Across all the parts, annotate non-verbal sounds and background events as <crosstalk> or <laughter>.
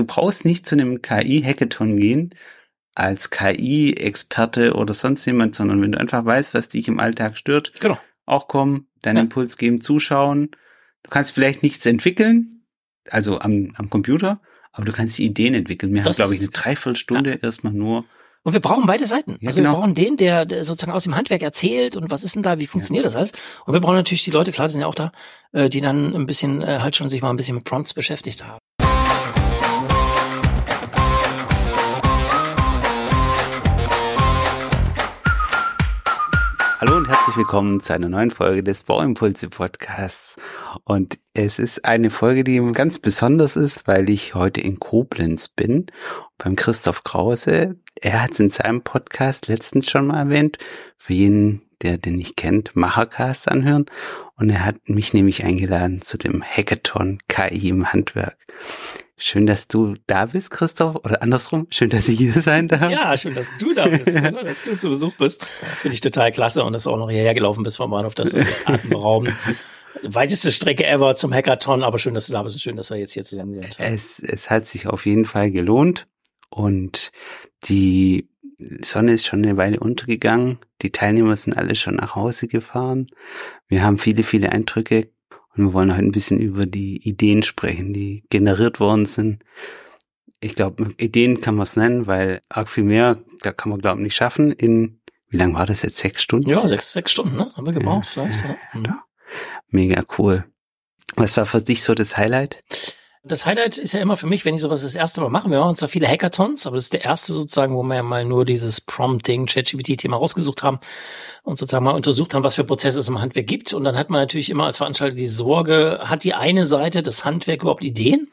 du brauchst nicht zu einem KI-Hackathon gehen als KI-Experte oder sonst jemand, sondern wenn du einfach weißt, was dich im Alltag stört, Genau. auch kommen, deinen Ja. Impuls geben, zuschauen. Du kannst vielleicht nichts entwickeln, also am, am Computer, aber du kannst die Ideen entwickeln. Wir Das haben, glaube ich, eine Dreiviertelstunde erstmal nur. Und wir brauchen beide Seiten. Ja, also genau. wir brauchen den, der, der sozusagen aus dem Handwerk erzählt und was ist denn da, wie funktioniert das alles. Und wir brauchen natürlich die Leute, klar, die sind ja auch da, äh, die dann ein bisschen äh, halt schon sich mal ein bisschen mit Prompts beschäftigt haben. Herzlich willkommen zu einer neuen Folge des Bauimpulse Podcasts. Und es ist eine Folge, die ganz besonders ist, weil ich heute in Koblenz bin, beim Christoph Krause. Er hat es in seinem Podcast letztens schon mal erwähnt, für jeden, der den nicht kennt, Machercast anhören. Und er hat mich nämlich eingeladen zu dem Hackathon KI im Handwerk. Schön, dass du da bist, Christoph, oder andersrum, schön, dass ich hier sein darf. Ja, schön, dass du da bist, oder? <laughs> dass du zu Besuch bist. Finde ich total klasse und dass du auch noch hierher gelaufen bist vom Bahnhof. Das ist echt atemberaubend. <laughs> Weiteste Strecke ever zum Hackathon, aber schön, dass du da bist und schön, dass wir jetzt hier zusammen sind. Es, es hat sich auf jeden Fall gelohnt und die Sonne ist schon eine Weile untergegangen. Die Teilnehmer sind alle schon nach Hause gefahren. Wir haben viele, viele Eindrücke und wir wollen heute ein bisschen über die Ideen sprechen, die generiert worden sind. Ich glaube, Ideen kann man es nennen, weil arg viel mehr, da kann man glaube ich nicht schaffen in, wie lange war das jetzt? Sechs Stunden? Ja, sechs, sechs Stunden, ne? Haben wir gebraucht, Ja, vielleicht. ja. Mhm. ja. Mega cool. Was war für dich so das Highlight? Das Highlight ist ja immer für mich, wenn ich sowas das erste Mal mache. Wir machen zwar viele Hackathons, aber das ist der erste sozusagen, wo wir ja mal nur dieses Prompting, ChatGPT-Thema rausgesucht haben und sozusagen mal untersucht haben, was für Prozesse es im Handwerk gibt. Und dann hat man natürlich immer als Veranstalter die Sorge, hat die eine Seite das Handwerk überhaupt Ideen?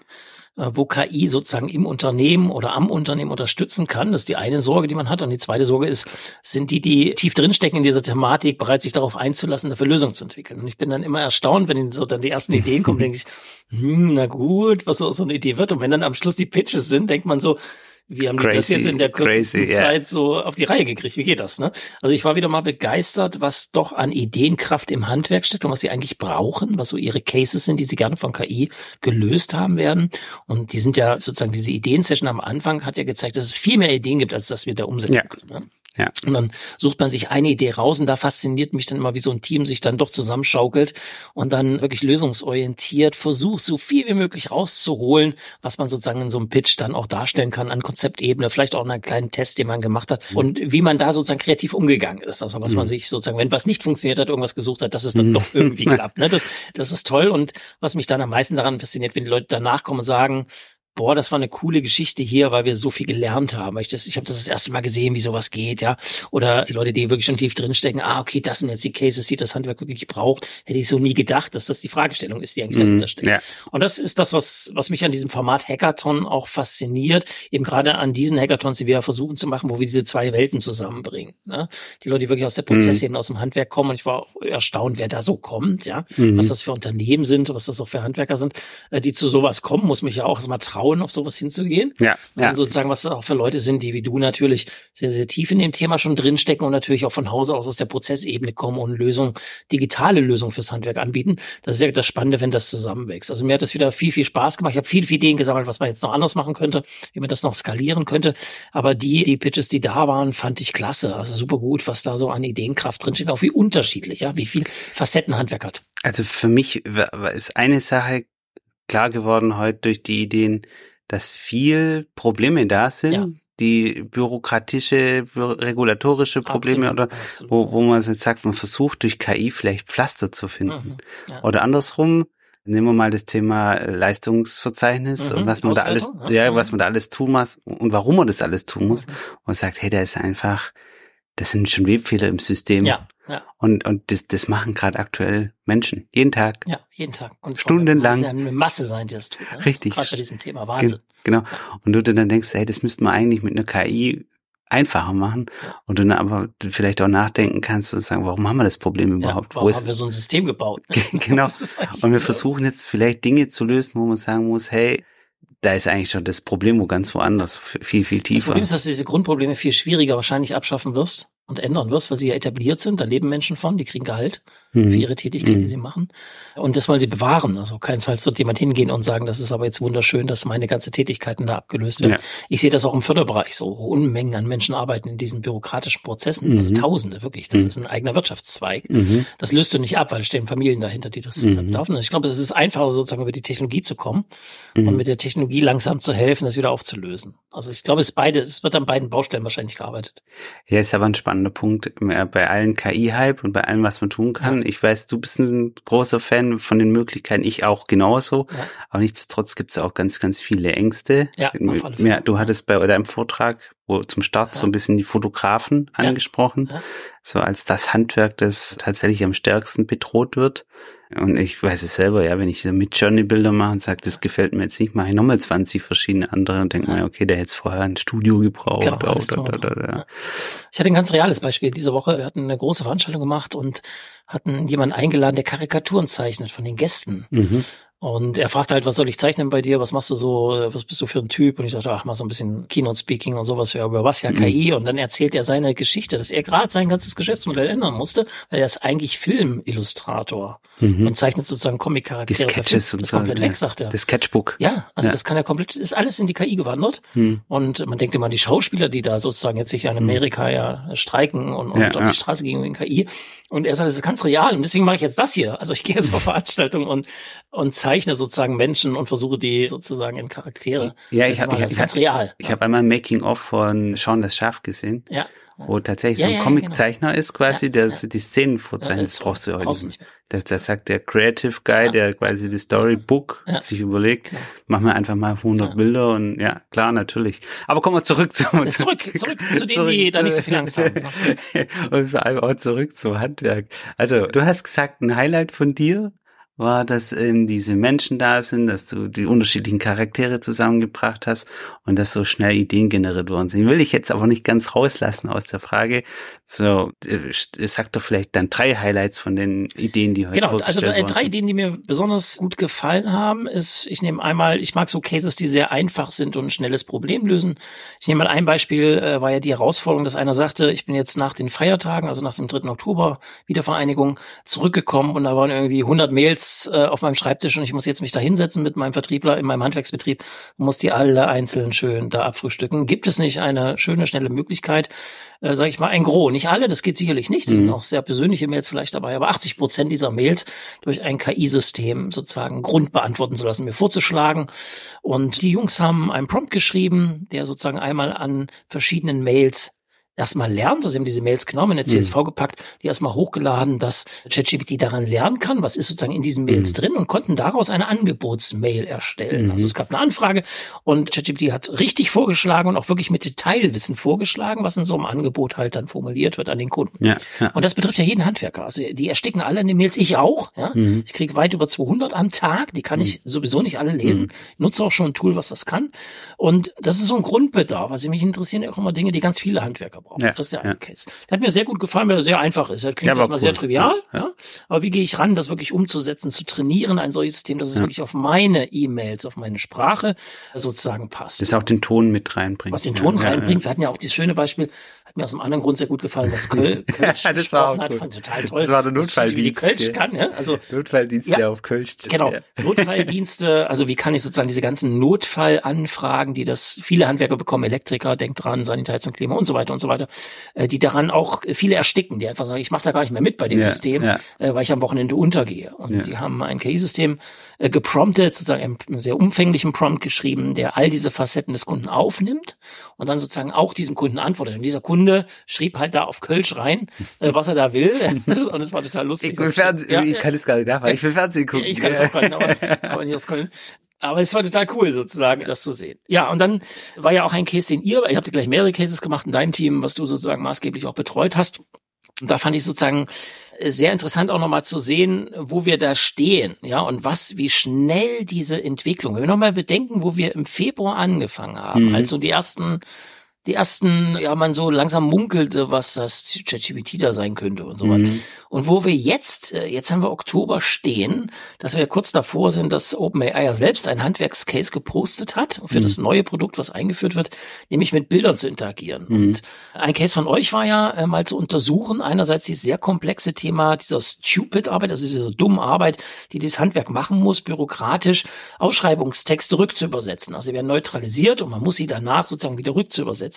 Äh, wo KI sozusagen im Unternehmen oder am Unternehmen unterstützen kann. Das ist die eine Sorge, die man hat. Und die zweite Sorge ist, sind die, die tief drinstecken in dieser Thematik, bereit, sich darauf einzulassen, dafür Lösungen zu entwickeln. Und ich bin dann immer erstaunt, wenn so dann die ersten Ideen kommen, <laughs> denke ich, hm, na gut, was so, so eine Idee wird. Und wenn dann am Schluss die Pitches sind, denkt man so, wie haben die das Crazy, jetzt in der kürzesten crazy, ja. Zeit so auf die Reihe gekriegt? Wie geht das? Ne? Also ich war wieder mal begeistert, was doch an Ideenkraft im Handwerk steckt und was sie eigentlich brauchen, was so ihre Cases sind, die sie gerne von KI gelöst haben werden. Und die sind ja sozusagen diese Ideensession am Anfang hat ja gezeigt, dass es viel mehr Ideen gibt, als dass wir da umsetzen Ja. können. Ne? Ja. Und dann sucht man sich eine Idee raus und da fasziniert mich dann immer, wie so ein Team sich dann doch zusammenschaukelt und dann wirklich lösungsorientiert versucht, so viel wie möglich rauszuholen, was man sozusagen in so einem Pitch dann auch darstellen kann an Konzeptebene, vielleicht auch in einem kleinen Test, den man gemacht hat und wie man da sozusagen kreativ umgegangen ist. Also was man Mhm. sich sozusagen, wenn was nicht funktioniert hat, irgendwas gesucht hat, dass es dann Mhm. doch irgendwie <laughs> klappt. Ne? Das, das ist toll und was mich dann am meisten daran fasziniert, wenn die Leute danach kommen und sagen, boah, das war eine coole Geschichte hier, weil wir so viel gelernt haben. Ich, das, ich habe das das erste Mal gesehen, wie sowas geht, ja. Oder die Leute, die wirklich schon tief drinstecken, ah, okay, das sind jetzt die Cases, die das Handwerk wirklich braucht. Hätte ich so nie gedacht, dass das die Fragestellung ist, die eigentlich Mhm, dahinter steckt. ja. Und das ist das, was, was mich an diesem Format Hackathon auch fasziniert. Eben gerade an diesen Hackathons, die wir versuchen zu machen, wo wir diese zwei Welten zusammenbringen. Ne? Die Leute, die wirklich aus der Prozessebene, aus dem Handwerk kommen. Und ich war auch erstaunt, wer da so kommt, ja. Mhm. Was das für Unternehmen sind, was das auch für Handwerker sind, äh, die zu sowas kommen, muss mich ja auch erstmal trauen, auf sowas hinzugehen. Ja, Und ja. sozusagen, was auch für Leute sind, die wie du natürlich sehr, sehr tief in dem Thema schon drinstecken und natürlich auch von Hause aus aus der Prozessebene kommen und Lösungen, digitale Lösungen fürs Handwerk anbieten. Das ist ja das Spannende, wenn das zusammenwächst. Also mir hat das wieder viel, viel Spaß gemacht. Ich habe viele, viele Ideen gesammelt, was man jetzt noch anders machen könnte, wie man das noch skalieren könnte. Aber die, die Pitches, die da waren, fand ich klasse. Also super gut, was da so an Ideenkraft drinsteht, auch wie unterschiedlich, ja, wie viel Facetten Handwerk hat. Also für mich ist eine Sache klar geworden heute durch die Ideen, dass viel Probleme da sind, Ja. die bürokratische, bü regulatorische Probleme Absolut, oder absolut. wo, wo man jetzt sagt, man versucht durch KI vielleicht Pflaster zu finden. Mhm, ja. Oder andersrum, nehmen wir mal das Thema Leistungsverzeichnis Mhm, und was man da alles, ja. ja, was man da alles tun muss und warum man das alles tun muss. Mhm. Und sagt, hey, da ist einfach, das sind schon Webfehler im System. Ja, ja. Und, und das, das machen gerade aktuell Menschen. Jeden Tag. Ja, jeden Tag. Und Stundenlang. Es ja eine Masse sein, die das tut. Ne? Richtig. Gerade bei diesem Thema. Wahnsinn. Genau. Und du dann denkst, hey, das müsste man eigentlich mit einer KI einfacher machen. Ja. Und du dann aber vielleicht auch nachdenken kannst und sagen, warum haben wir das Problem Ja, überhaupt? warum Wo haben wir ist, so ein System gebaut? <laughs> genau. Das ist eigentlich und wir das. versuchen jetzt vielleicht Dinge zu lösen, wo man sagen muss, hey, da ist eigentlich schon das Problem wo ganz woanders, viel, viel Das tiefer. Problem ist, dass du diese Grundprobleme viel schwieriger wahrscheinlich abschaffen wirst, und ändern wirst, weil sie ja etabliert sind. Da leben Menschen von, die kriegen Gehalt mhm. für ihre Tätigkeit, mhm. die sie machen. Und das wollen sie bewahren. Also keinesfalls wird jemand hingehen und sagen, das ist aber jetzt wunderschön, dass meine ganze Tätigkeiten da abgelöst werden. Ja. Ich sehe das auch im Förderbereich so. Unmengen an Menschen arbeiten in diesen bürokratischen Prozessen. Also mhm. Also Tausende, wirklich. Das mhm. ist ein eigener Wirtschaftszweig. Mhm. Das löst du nicht ab, weil es stehen Familien dahinter, die das mhm. laufen. Und ich glaube, es ist einfacher, sozusagen über die Technologie zu kommen und mit der Technologie langsam zu helfen, das wieder aufzulösen. Also ich glaube, es beide, es wird an beiden Baustellen wahrscheinlich gearbeitet. Ja, ist aber ein spannender Punkt bei allen KI-Hype und bei allem, was man tun kann. Ja. Ich weiß, du bist ein großer Fan von den Möglichkeiten, ich auch genauso. Ja. Aber nichtsdestotrotz gibt es auch ganz, ganz viele Ängste. Ja, ja, du hattest bei deinem Vortrag zum Start ja. so ein bisschen die Fotografen angesprochen, ja. so als das Handwerk, das tatsächlich am stärksten bedroht wird. Und ich weiß es selber, ja, wenn ich mit Journey Bilder mache und sage, das gefällt mir jetzt nicht, mache ich nochmal 20 verschiedene andere und denke ja. mir, okay, der hätte vorher ein Studio gebraucht. Genau, oder, oder, oder, ja. Ich hatte ein ganz reales Beispiel diese Woche. Wir hatten eine große Veranstaltung gemacht und hatten jemanden eingeladen, der Karikaturen zeichnet von den Gästen. Mhm. Und er fragte halt, was soll ich zeichnen bei dir? Was machst du so? Was bist du für ein Typ? Und ich sagte, ach, mach so ein bisschen Keynote Speaking und sowas ja, über was ja KI. Mhm. Und dann erzählt er seine Geschichte, dass er gerade sein ganzes Geschäftsmodell ändern musste, weil er ist eigentlich Filmillustrator mhm. und zeichnet sozusagen Comic-Charaktere. Die Sketches und ist so, komplett ja. weg, sagt er. Das Sketchbook. Ja, also ja. das kann er komplett, ist alles in die KI gewandert. Mhm. Und man denkt immer, die Schauspieler, die da sozusagen jetzt sich in mhm. Amerika ja streiken und, und ja, auf die Straße gehen wegen KI. Und er sagt, das ist ganz real. Und deswegen mache ich jetzt das hier. Also ich gehe jetzt <laughs> auf Veranstaltungen und, und zeichne sozusagen Menschen und versuche die sozusagen in Charaktere. Ja, ich habe ich, ganz real. Ich ja. habe einmal ein Making of von Sean das Schaf gesehen. Ja. Wo tatsächlich ja, so ein ja, Comiczeichner genau. ist quasi, der die Szenen vorzeichnet. das brauchst du heute nicht. Der, der sagt der Creative Guy, der quasi das Storybook sich überlegt, genau. machen wir einfach mal 100 Bilder und ja, klar, natürlich. Aber kommen wir zurück zu zurück, zurück, zurück zu denen, die da nicht so viel Angst haben. <laughs> und vor allem auch zurück zum Handwerk. Also, du hast gesagt, ein Highlight von dir war, dass eben diese Menschen da sind, dass du die unterschiedlichen Charaktere zusammengebracht hast und dass so schnell Ideen generiert worden sind. Will ich jetzt aber nicht ganz rauslassen aus der Frage. So, äh, sag doch vielleicht dann drei Highlights von den Ideen, die heute Genau, also drei worden. Ideen, die mir besonders gut gefallen haben, ist, ich nehme einmal, ich mag so Cases, die sehr einfach sind und ein schnelles Problem lösen. Ich nehme mal ein Beispiel, äh, war ja die Herausforderung, dass einer sagte, ich bin jetzt nach den Feiertagen, also nach dem 3. Oktober Wiedervereinigung zurückgekommen und da waren irgendwie 100 Mails äh, auf meinem Schreibtisch und ich muss jetzt mich da hinsetzen mit meinem Vertriebler in meinem Handwerksbetrieb und muss die alle einzeln schön da abfrühstücken. Gibt es nicht eine schöne, schnelle Möglichkeit, äh, sage ich mal, ein Gros, nicht alle, das geht sicherlich nicht, das mhm. sind auch sehr persönliche Mails vielleicht dabei, aber 80 Prozent dieser Mails durch ein KI-System sozusagen Grund beantworten zu lassen, mir vorzuschlagen. Und die Jungs haben einen Prompt geschrieben, der sozusagen einmal an verschiedenen Mails erstmal lernt, also sie haben diese Mails genommen, in eine CSV mhm. gepackt, die erstmal hochgeladen, dass ChatGPT daran lernen kann, was ist sozusagen in diesen Mails mhm. drin und konnten daraus eine Angebotsmail erstellen. Mhm. Also es gab eine Anfrage und ChatGPT hat richtig vorgeschlagen und auch wirklich mit Detailwissen vorgeschlagen, was in so einem Angebot halt dann formuliert wird an den Kunden. Ja, ja. Und das betrifft ja jeden Handwerker. Also die ersticken alle in den Mails, ich auch. Ja? Mhm. Ich kriege weit über 200 am Tag, die kann ich mhm. sowieso nicht alle lesen. Mhm. Ich nutze auch schon ein Tool, was das kann. Und das ist so ein Grundbedarf. Also mich interessieren auch immer Dinge, die ganz viele Handwerker brauchen. Ja, das ist der eine ja. Case. Der hat mir sehr gut gefallen, weil er sehr einfach ist. Er klingt ja, erstmal cool. sehr trivial, ja, ja. Aber wie gehe ich ran, das wirklich umzusetzen, zu trainieren, ein solches System, dass es wirklich auf meine E-Mails, auf meine Sprache sozusagen passt. Das auch den Ton mit reinbringt. Was den Ton reinbringt. Wir hatten ja auch dieses schöne Beispiel, hat mir aus einem anderen Grund sehr gut gefallen, was <laughs> Köl Kölsch ja, das war hat. Fand total toll. Das war der Notfalldienst. Wie die Kölsch kann, ja. Also, Notfalldienst, ja, der auf Kölsch. Genau. Notfalldienste, also wie kann ich sozusagen diese ganzen Notfallanfragen, die das viele Handwerker bekommen, Elektriker, denkt dran, Sanitäts und Klima und so weiter und so weiter, äh, die daran auch viele ersticken, die einfach sagen, ich mache da gar nicht mehr mit bei dem ja, System, ja. Äh, weil ich am Wochenende untergehe. Und die haben ein KI-System äh, gepromptet, sozusagen einen sehr umfänglichen Prompt geschrieben, der all diese Facetten des Kunden aufnimmt und dann sozusagen auch diesem Kunden antwortet. Und dieser Kunde schrieb halt da auf Kölsch rein, äh, was er da will. <laughs> und es war total lustig. Ich, will Fernsehen, ja, ich kann es gar nicht nachfragen. Ich will Fernsehen gucken. Ich kann es auch gar nicht, aber <laughs> kann man nicht aus Köln. Aber es war total cool, sozusagen, das zu sehen. Ja, und dann war ja auch ein Case, den ihr, ihr habt ja gleich mehrere Cases gemacht in deinem Team, was du sozusagen maßgeblich auch betreut hast. Und da fand ich sozusagen sehr interessant auch nochmal zu sehen, wo wir da stehen, ja, und was, wie schnell diese Entwicklung, wenn wir nochmal bedenken, wo wir im Februar angefangen haben, mhm. also die ersten die ersten, ja, man so langsam munkelte, was das ChatGPT da sein könnte und sowas. Mhm. Und wo wir jetzt, äh, jetzt haben wir Oktober stehen, dass wir kurz davor sind, dass OpenAI ja selbst ein Handwerkscase gepostet hat für mhm. das neue Produkt, was eingeführt wird, nämlich mit Bildern zu interagieren. Mhm. Und ein Case von euch war ja äh, mal zu untersuchen, einerseits dieses sehr komplexe Thema dieser Stupid-Arbeit, also diese dumme Arbeit, die dieses Handwerk machen muss, bürokratisch Ausschreibungstexte rückzuübersetzen. Also sie werden neutralisiert und man muss sie danach sozusagen wieder rückzuübersetzen.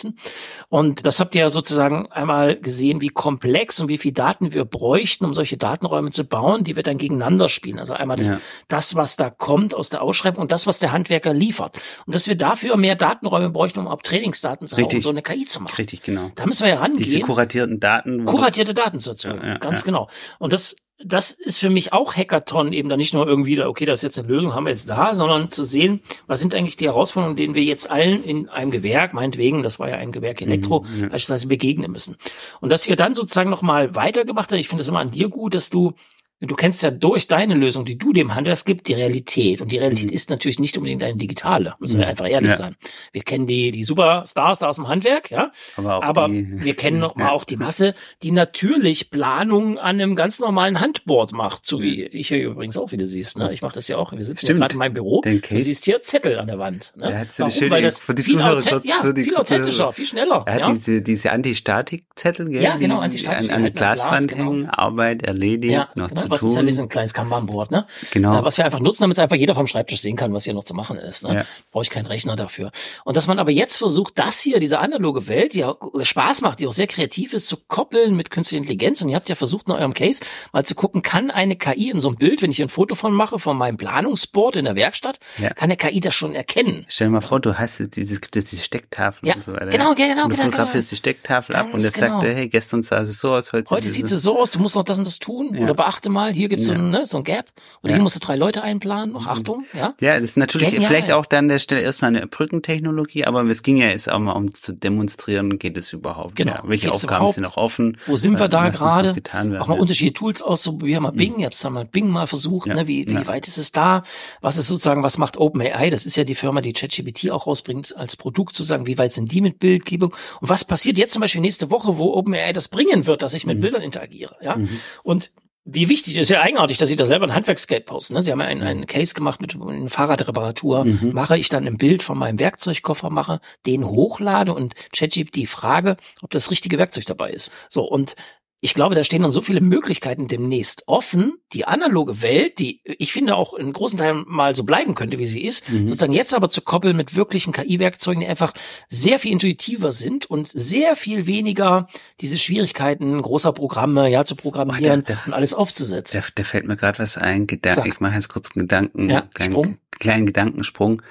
Und das habt ihr ja sozusagen einmal gesehen, wie komplex und wie viel Daten wir bräuchten, um solche Datenräume zu bauen, die wir dann gegeneinander spielen. Also einmal das, ja. das was da kommt aus der Ausschreibung und das, was der Handwerker liefert. Und dass wir dafür mehr Datenräume bräuchten, um auch Trainingsdaten zu haben, um so eine KI zu machen. Richtig, genau. Da müssen wir ja rangehen. Diese kuratierten Daten. Kuratierte Daten zu erzeugen, ja, ja, ganz genau. Und das das ist für mich auch Hackathon eben da nicht nur irgendwie da, okay, das ist jetzt eine Lösung, haben wir jetzt da, sondern zu sehen, was sind eigentlich die Herausforderungen, denen wir jetzt allen in einem Gewerk, meinetwegen, das war ja ein Gewerk Elektro, mhm, ja. beispielsweise begegnen müssen. Und dass ihr dann sozusagen nochmal weitergemacht habt, ich finde es immer an dir gut, dass du Du kennst ja durch deine Lösung, die du dem Handwerk gibt, die Realität. Und die Realität mhm. ist natürlich nicht unbedingt eine digitale, müssen wir mhm. einfach ehrlich ja. sein. Wir kennen die, die Superstars da aus dem Handwerk, ja. Aber, aber die, wir kennen noch <laughs> mal ja. auch die Masse, die natürlich Planungen an einem ganz normalen Handboard macht, so wie ich hier übrigens auch wieder siehst. Ne? Ich mache das ja auch. Wir sitzen gerade in meinem Büro. Du siehst hier Zettel an der Wand. Ne? Ja, Warum? Weil das für die viel, authent ja, viel authentischer, viel schneller. Er hat ja? diese, diese Antistatik-Zettel, Ja, genau, Antistatik. An, an eine Glaswand Glas, genau. hängen, Arbeit erledigt, ja, noch genau, zu was. Ist ja ein kleines Kanban-Board, ne? Genau. Äh, was wir einfach nutzen, damit einfach jeder vom Schreibtisch sehen kann, was hier noch zu machen ist. Ne? Ja. Brauche ich keinen Rechner dafür. Und dass man aber jetzt versucht, das hier, diese analoge Welt, die auch Spaß macht, die auch sehr kreativ ist, zu koppeln mit künstlicher Intelligenz. Und ihr habt ja versucht, in eurem Case mal zu gucken, kann eine KI in so einem Bild, wenn ich ein Foto von mache, von meinem Planungsboard in der Werkstatt, ja. kann der KI das schon erkennen? Stell dir mal vor, du hast dieses, gibt jetzt diese Stecktafeln ja. und so weiter. Genau, genau, und du genau. fotografierst genau. die Stecktafel ab und es genau. sagt, hey, gestern sah es so aus, heute, heute sieht es so aus, du musst noch das und das tun. Oder beachte mal, hier gibt es so, ein, ne, so ein Gap. Oder ja. hier musst du drei Leute einplanen, noch Achtung, ja? Ja, das ist natürlich Genial. vielleicht auch dann an der Stelle erstmal eine Brückentechnologie, aber es ging ja jetzt auch mal um zu demonstrieren, geht es überhaupt. Genau. Ja, welche Aufgaben überhaupt? sind noch offen? Wo sind wir da gerade? Auch mal unterschiedliche Tools auszuprobieren, mal mhm. Bing, mhm. ihr habt mal Bing mal versucht, ja. ne? wie, wie ja. weit ist es da? Was ist sozusagen, was macht OpenAI? Das ist ja die Firma, die ChatGPT auch rausbringt als Produkt sozusagen, wie weit sind die mit Bildgebung? Und was passiert jetzt zum Beispiel nächste Woche, wo OpenAI das bringen wird, dass ich mit mhm. Bildern interagiere, ja? Mhm. Und wie wichtig, ist ja eigenartig, dass Sie da selber ein Handwerksgeld posten. Ne? Sie haben ja einen, einen Case gemacht mit einer Fahrradreparatur. Mhm. Mache ich dann ein Bild von meinem Werkzeugkoffer, mache, den hochlade und ChatGPT frage, ob das richtige Werkzeug dabei ist. So, und ich glaube, da stehen dann so viele Möglichkeiten demnächst offen. Die analoge Welt, die ich finde auch in großen Teilen mal so bleiben könnte, wie sie ist, mhm. sozusagen jetzt aber zu koppeln mit wirklichen KI-Werkzeugen, die einfach sehr viel intuitiver sind und sehr viel weniger diese Schwierigkeiten großer Programme, ja, zu programmieren der, der, und alles aufzusetzen. Da, fällt mir gerade was ein. Gedan ich mache jetzt kurz einen Gedanken, ja, kleinen, Sprung. kleinen Gedankensprung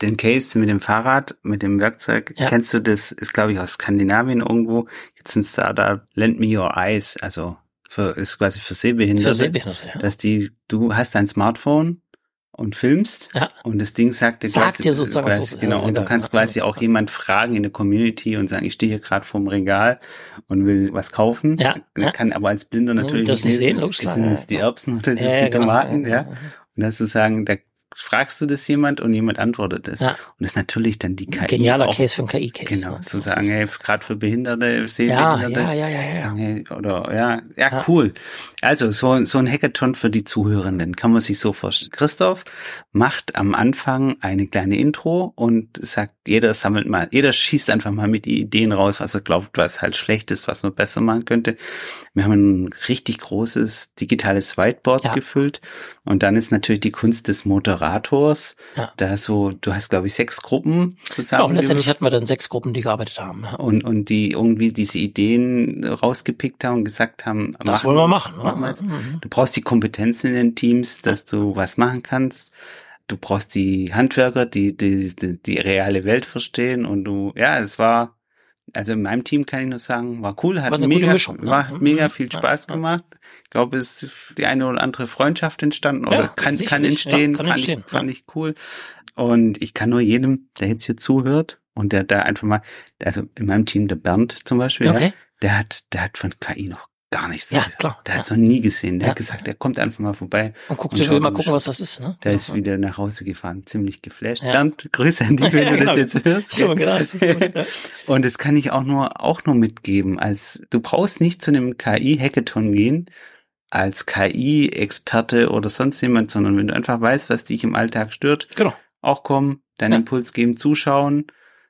den Case mit dem Fahrrad, mit dem Werkzeug, ja. kennst du das, ist glaube ich aus Skandinavien irgendwo, jetzt ein Startup, Lend Me Your Eyes, also für, ist quasi für Sehbehinderte. Für Sehbehinderte, ja. Dass die, du hast ein Smartphone und filmst ja. und das Ding sagt dir sagt quasi, dir sozusagen quasi, so, genau und du kannst quasi auch jemand fragen in der Community und sagen ich stehe hier gerade vorm Regal und will was kaufen. Ja, ja. kann aber als Blinder natürlich das nicht sehen, logisch, sind es die Erbsen oder die, die Tomaten ja, und dass du sagen da fragst du das jemand und jemand antwortet es. Ja. Und das ist natürlich dann die KI. Genialer auch, Case für ein KI-Case. Genau, ne? zu sagen, hey, gerade für Behinderte, Sehbehinderte. Ja, ja, ja, ja, ja. Oder, ja, ja, ja, cool. Also, so, so ein Hackathon für die Zuhörenden kann man sich so vorstellen. Christoph macht am Anfang eine kleine Intro und sagt, jeder sammelt mal, jeder schießt einfach mal mit Ideen raus, was er glaubt, was halt schlecht ist, was man besser machen könnte. Wir haben ein richtig großes digitales Whiteboard gefüllt und dann ist natürlich die Kunst des Moderators. Ja. Da so, du hast glaube ich sechs Gruppen zusammen. Genau, letztendlich hatten wir dann sechs Gruppen, die gearbeitet haben. Und, und die irgendwie diese Ideen rausgepickt haben und gesagt haben, das machen, wollen wir machen. machen wir mhm. Du brauchst die Kompetenzen in den Teams, dass du was machen kannst du brauchst die Handwerker, die, die, die, die reale Welt verstehen und du, ja, es war, also in meinem Team kann ich nur sagen, war cool, hat war mega, Mischung, ne? war mhm. mega viel Spaß ja, gemacht. Ich glaube, es ist die eine oder andere Freundschaft entstanden oder ja, kann, kann entstehen, ja, kann fand, entstehen. Ich, fand ich cool. Und ich kann nur jedem, der jetzt hier zuhört und der da einfach mal, also in meinem Team der Bernd zum Beispiel, okay. der hat, der hat von KI noch gar nichts. Ja, klar. Der ja. hat es noch nie gesehen. Der Ja. hat gesagt, er kommt einfach mal vorbei. Und guckt, und will mal gucken, was das ist. Ne? Der ist wieder nach Hause gefahren, ziemlich geflasht. Ja. Bernd, Grüße an dich, <laughs> wenn du genau. das jetzt hörst. Schon, genau. <laughs> Und das kann ich auch nur, auch nur mitgeben, als, du brauchst nicht zu einem KI-Hackathon gehen, als KI-Experte oder sonst jemand, sondern wenn du einfach weißt, was dich im Alltag stört, Genau. auch kommen, deinen. Impuls geben, zuschauen.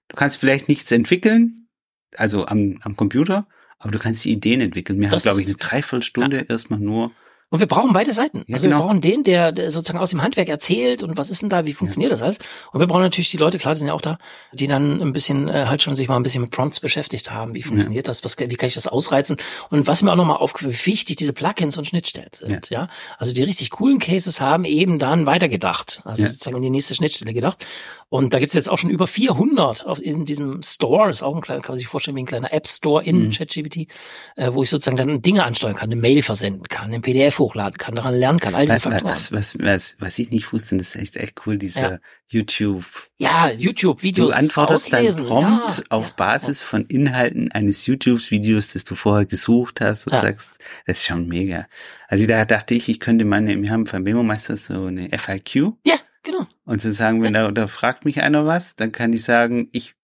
Du kannst vielleicht nichts entwickeln, also am, am Computer, aber du kannst die Ideen entwickeln. Wir haben, Das glaube ich, eine. Dreiviertelstunde erstmal nur. Und wir brauchen beide Seiten. Ja, also genau. wir brauchen den, der, der sozusagen aus dem Handwerk erzählt und was ist denn da, wie funktioniert das alles. Und wir brauchen natürlich die Leute, klar, die sind ja auch da, die dann ein bisschen äh, halt schon sich mal ein bisschen mit Prompts beschäftigt haben. Wie funktioniert das? Was, wie kann ich das ausreizen? Und was mir auch nochmal aufgefallen, wie wichtig diese Plugins und Schnittstellen sind. Ja. Also die richtig coolen Cases haben eben dann weitergedacht. Also Ja. sozusagen in die nächste Schnittstelle gedacht. Und da gibt's jetzt auch schon über 400 auf, in diesem Store. Das ist auch ein kleiner, kann man sich vorstellen, wie ein kleiner App Store in Mhm. ChatGPT, äh, wo ich sozusagen dann Dinge ansteuern kann, eine Mail versenden kann, ein PDF hochladen kann, daran lernen kann, all diese Was, Faktoren. was, was, was, was ich nicht wusste, das ist echt, echt cool, dieser Ja. YouTube. Ja, YouTube-Videos Du antwortest auslesen. dann prompt ja, auf ja, Basis von Inhalten eines YouTube-Videos, das du vorher gesucht hast und sagst, das ist schon mega. Also da dachte ich, ich könnte meine, wir haben beim Memo-Meister so eine FIQ Ja, genau. und zu sagen, wenn da, da fragt mich einer was, dann kann ich sagen, ich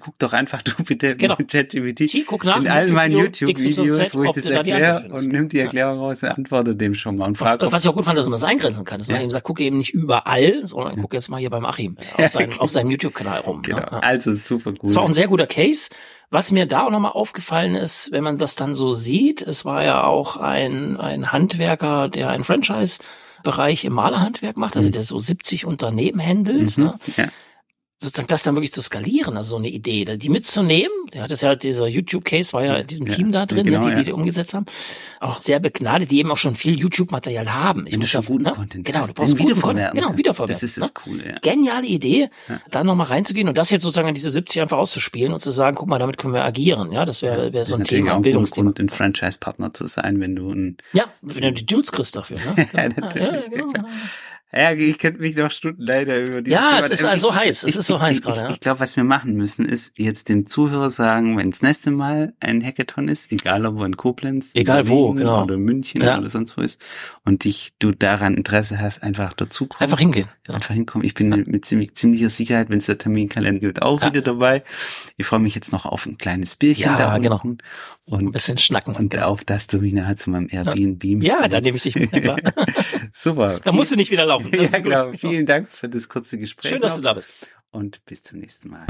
guck doch einfach <laughs> du bitte Genau. mit ChatGPT in all meinen YouTube-Video, YouTube-Videos, wo ich das erkläre und nimm die. Erklärung raus und antworte dem schon mal und frag, was ich auch gut fand, dass man das eingrenzen kann, dass man eben sagt, guck eben nicht überall, sondern guck jetzt mal hier beim Achim <laughs> auf, seinem, auf seinem YouTube-Kanal rum. Genau. Ja, ja. Also super gut. Das war auch ein sehr guter Case. Was mir da auch nochmal aufgefallen ist, wenn man das dann so sieht, es war ja auch ein, ein Handwerker, der einen Franchise-Bereich im Malerhandwerk macht, also Mhm. der so 70 Unternehmen handelt. Mhm. Ne? Ja. Sozusagen das dann wirklich zu skalieren, also so eine Idee, die mitzunehmen. Der hat es ja, dieser YouTube-Case war ja in diesem Ja, Team da drin, genau, ne, die, die ja. die umgesetzt haben. Auch sehr begnadet, die eben auch schon viel YouTube-Material haben. Ich Wenn muss ja, guten ne? Content Genau, du brauchst guten Content. Genau, wiederverwerten. Das ist ne? das Coole, ja. Geniale Idee, Ja. da nochmal reinzugehen und das jetzt sozusagen an diese 70 einfach auszuspielen und zu sagen, guck mal, damit können wir agieren. Ja, das wäre wär so ein Thema, ein Bildungsthema. Grund, ein Franchise-Partner zu sein, wenn du ein Ja, wenn du die Deals kriegst dafür. Ne? <laughs> Ja, Genau. natürlich, ja, genau. Ja, ich könnte mich noch Stunden leider über dieses Ja, Thema- es ist also heiß, es ist so heiß gerade, ja. Ich, ich glaube, was wir machen müssen, ist jetzt dem Zuhörer sagen, wenn das nächste Mal ein Hackathon ist, egal ob er in Koblenz, Egal in wo, genau. oder München Ja. oder sonst wo ist und dich, du daran Interesse hast, einfach dazu kommen. Einfach hingehen. Genau. Einfach hinkommen. Ich bin mit ziemlich, ziemlicher Sicherheit, wenn es der Terminkalender gibt, auch Ja. wieder dabei. Ich freue mich jetzt noch auf ein kleines Bierchen Ja, da genau. unten Ein und, bisschen schnacken. und genau. auf das du mich nachher zu meinem Airbnb Ja, da nehme ich dich mit. <laughs> Super. Da musst du nicht wieder laufen. <laughs> Ja, genau. Vielen Dank für das kurze Gespräch. Schön, dass du da bist. Und bis zum nächsten Mal.